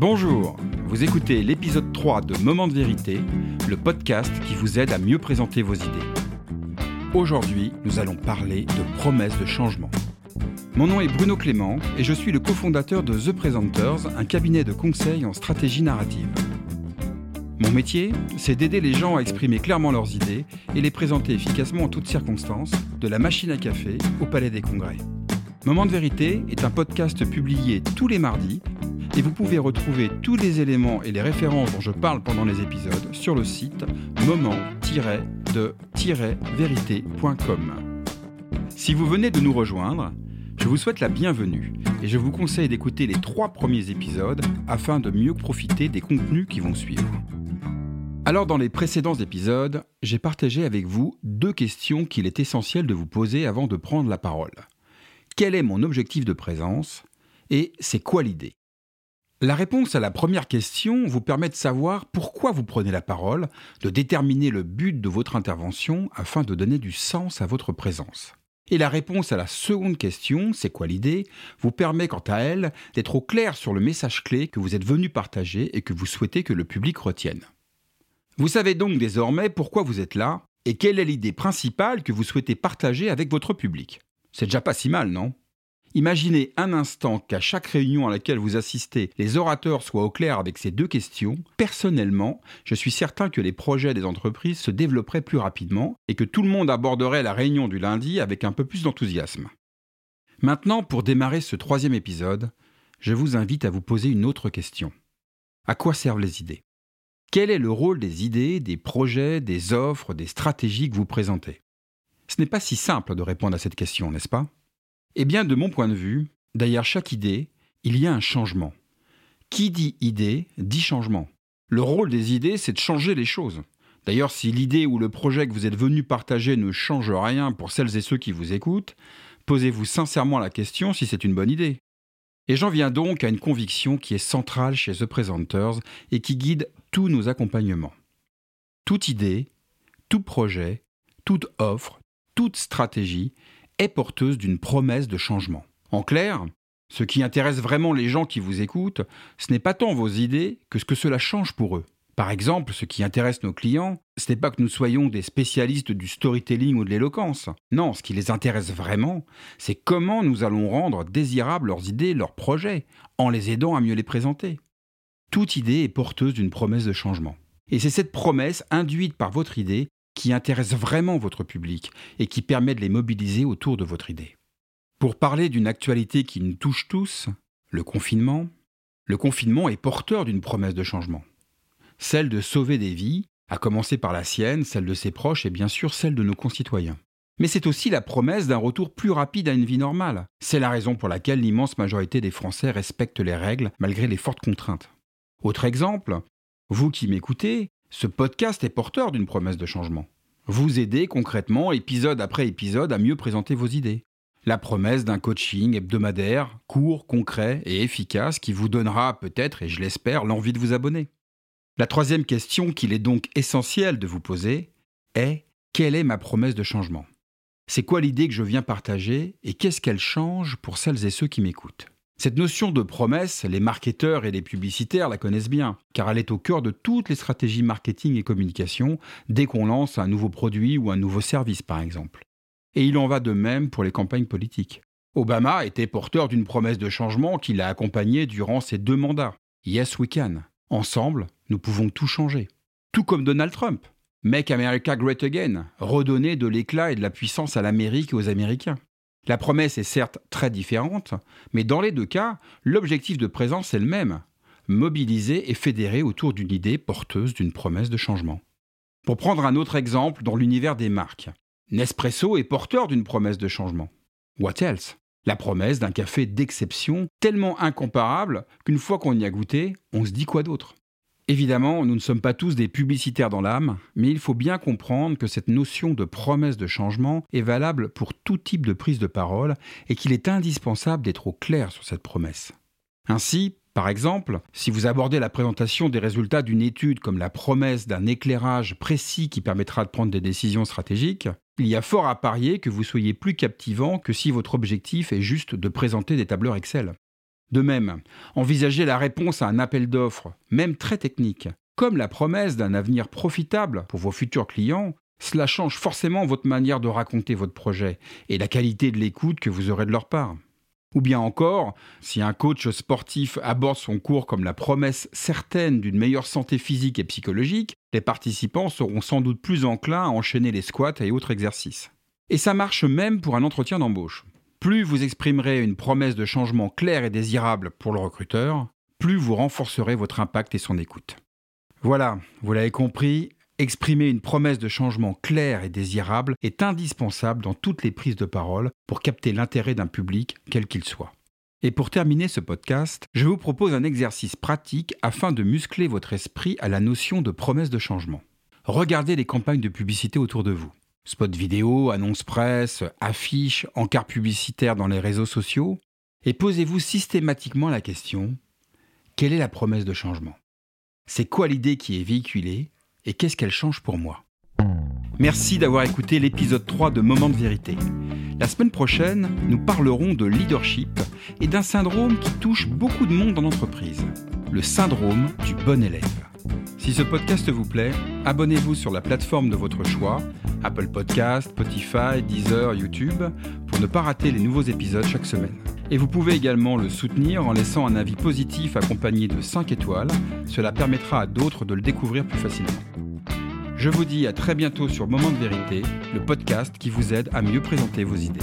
Bonjour, vous écoutez l'épisode 3 de Moment de vérité, le podcast qui vous aide à mieux présenter vos idées. Aujourd'hui, nous allons parler de promesses de changement. Mon nom est Bruno Clément et je suis le cofondateur de The Presenters, un cabinet de conseil en stratégie narrative. Mon métier, c'est d'aider les gens à exprimer clairement leurs idées et les présenter efficacement en toutes circonstances, de la machine à café au palais des congrès. Moment de vérité est un podcast publié tous les mardis et vous pouvez retrouver tous les éléments et les références dont je parle pendant les épisodes sur le site moment-de-vérité.com. Si vous venez de nous rejoindre, je vous souhaite la bienvenue et je vous conseille d'écouter les trois premiers épisodes afin de mieux profiter des contenus qui vont suivre. Alors dans les précédents épisodes, j'ai partagé avec vous deux questions qu'il est essentiel de vous poser avant de prendre la parole. Quel est mon objectif de présence et c'est quoi l'idée? La réponse à la première question vous permet de savoir pourquoi vous prenez la parole, de déterminer le but de votre intervention afin de donner du sens à votre présence. Et la réponse à la seconde question, c'est quoi l'idée, vous permet quant à elle d'être au clair sur le message clé que vous êtes venu partager et que vous souhaitez que le public retienne. Vous savez donc désormais pourquoi vous êtes là et quelle est l'idée principale que vous souhaitez partager avec votre public. C'est déjà pas si mal, non? Imaginez un instant qu'à chaque réunion à laquelle vous assistez, les orateurs soient au clair avec ces deux questions. Personnellement, je suis certain que les projets des entreprises se développeraient plus rapidement et que tout le monde aborderait la réunion du lundi avec un peu plus d'enthousiasme. Maintenant, pour démarrer ce troisième épisode, je vous invite à vous poser une autre question. À quoi servent les idées? Quel est le rôle des idées, des projets, des offres, des stratégies que vous présentez? Ce n'est pas si simple de répondre à cette question, n'est-ce pas? Eh bien, de mon point de vue, derrière chaque idée, il y a un changement. Qui dit idée dit changement. Le rôle des idées, c'est de changer les choses. D'ailleurs, si l'idée ou le projet que vous êtes venu partager ne change rien pour celles et ceux qui vous écoutent, posez-vous sincèrement la question si c'est une bonne idée. Et j'en viens donc à une conviction qui est centrale chez The Presenters et qui guide tous nos accompagnements. Toute idée, tout projet, toute offre, toute stratégie est porteuse d'une promesse de changement. En clair, ce qui intéresse vraiment les gens qui vous écoutent, ce n'est pas tant vos idées que ce que cela change pour eux. Par exemple, ce qui intéresse nos clients, ce n'est pas que nous soyons des spécialistes du storytelling ou de l'éloquence. Non, ce qui les intéresse vraiment, c'est comment nous allons rendre désirables leurs idées, leurs projets, en les aidant à mieux les présenter. Toute idée est porteuse d'une promesse de changement. Et c'est cette promesse induite par votre idée qui intéresse vraiment votre public et qui permet de les mobiliser autour de votre idée. Pour parler d'une actualité qui nous touche tous, le confinement, le confinement est porteur d'une promesse de changement. Celle de sauver des vies, à commencer par la sienne, celle de ses proches et bien sûr celle de nos concitoyens. Mais c'est aussi la promesse d'un retour plus rapide à une vie normale. C'est la raison pour laquelle l'immense majorité des Français respectent les règles malgré les fortes contraintes. Autre exemple, vous qui m'écoutez, ce podcast est porteur d'une promesse de changement. Vous aidez concrètement, épisode après épisode, à mieux présenter vos idées. La promesse d'un coaching hebdomadaire, court, concret et efficace qui vous donnera peut-être, et je l'espère, l'envie de vous abonner. La troisième question qu'il est donc essentiel de vous poser est quelle est ma promesse de changement? C'est quoi l'idée que je viens partager et qu'est-ce qu'elle change pour celles et ceux qui m'écoutent? Cette notion de promesse, les marketeurs et les publicitaires la connaissent bien, car elle est au cœur de toutes les stratégies marketing et communication dès qu'on lance un nouveau produit ou un nouveau service par exemple. Et il en va de même pour les campagnes politiques. Obama était porteur d'une promesse de changement qui l'a accompagné durant ses deux mandats. Yes, we can. Ensemble, nous pouvons tout changer. Tout comme Donald Trump. Make America Great Again, redonner de l'éclat et de la puissance à l'Amérique et aux Américains. La promesse est certes très différente, mais dans les deux cas, l'objectif de présence est le même, mobiliser et fédérer autour d'une idée porteuse d'une promesse de changement. Pour prendre un autre exemple dans l'univers des marques, Nespresso est porteur d'une promesse de changement. What else? La promesse d'un café d'exception tellement incomparable qu'une fois qu'on y a goûté, on se dit quoi d'autre? Évidemment, nous ne sommes pas tous des publicitaires dans l'âme, mais il faut bien comprendre que cette notion de promesse de changement est valable pour tout type de prise de parole et qu'il est indispensable d'être au clair sur cette promesse. Ainsi, par exemple, si vous abordez la présentation des résultats d'une étude comme la promesse d'un éclairage précis qui permettra de prendre des décisions stratégiques, il y a fort à parier que vous soyez plus captivant que si votre objectif est juste de présenter des tableurs Excel. De même, envisager la réponse à un appel d'offres, même très technique, comme la promesse d'un avenir profitable pour vos futurs clients, cela change forcément votre manière de raconter votre projet et la qualité de l'écoute que vous aurez de leur part. Ou bien encore, si un coach sportif aborde son cours comme la promesse certaine d'une meilleure santé physique et psychologique, les participants seront sans doute plus enclins à enchaîner les squats et autres exercices. Et ça marche même pour un entretien d'embauche. Plus vous exprimerez une promesse de changement claire et désirable pour le recruteur, plus vous renforcerez votre impact et son écoute. Voilà, vous l'avez compris, Exprimer une promesse de changement claire et désirable est indispensable dans toutes les prises de parole pour capter l'intérêt d'un public, quel qu'il soit. Et pour terminer ce podcast, je vous propose un exercice pratique afin de muscler votre esprit à la notion de promesse de changement. Regardez les campagnes de publicité autour de vous. Spots vidéo, annonces presse, affiches, encarts publicitaires dans les réseaux sociaux. Et posez-vous systématiquement la question, quelle est la promesse de changement? C'est quoi l'idée qui est véhiculée et qu'est-ce qu'elle change pour moi? Merci d'avoir écouté l'épisode 3 de Moment de vérité. La semaine prochaine, nous parlerons de leadership et d'un syndrome qui touche beaucoup de monde dans l'entreprise, le syndrome du bon élève. Si ce podcast vous plaît, abonnez-vous sur la plateforme de votre choix, Apple Podcast, Spotify, Deezer, YouTube, pour ne pas rater les nouveaux épisodes chaque semaine. Et vous pouvez également le soutenir en laissant un avis positif accompagné de 5 étoiles. Cela permettra à d'autres de le découvrir plus facilement. Je vous dis à très bientôt sur Moment de vérité, le podcast qui vous aide à mieux présenter vos idées.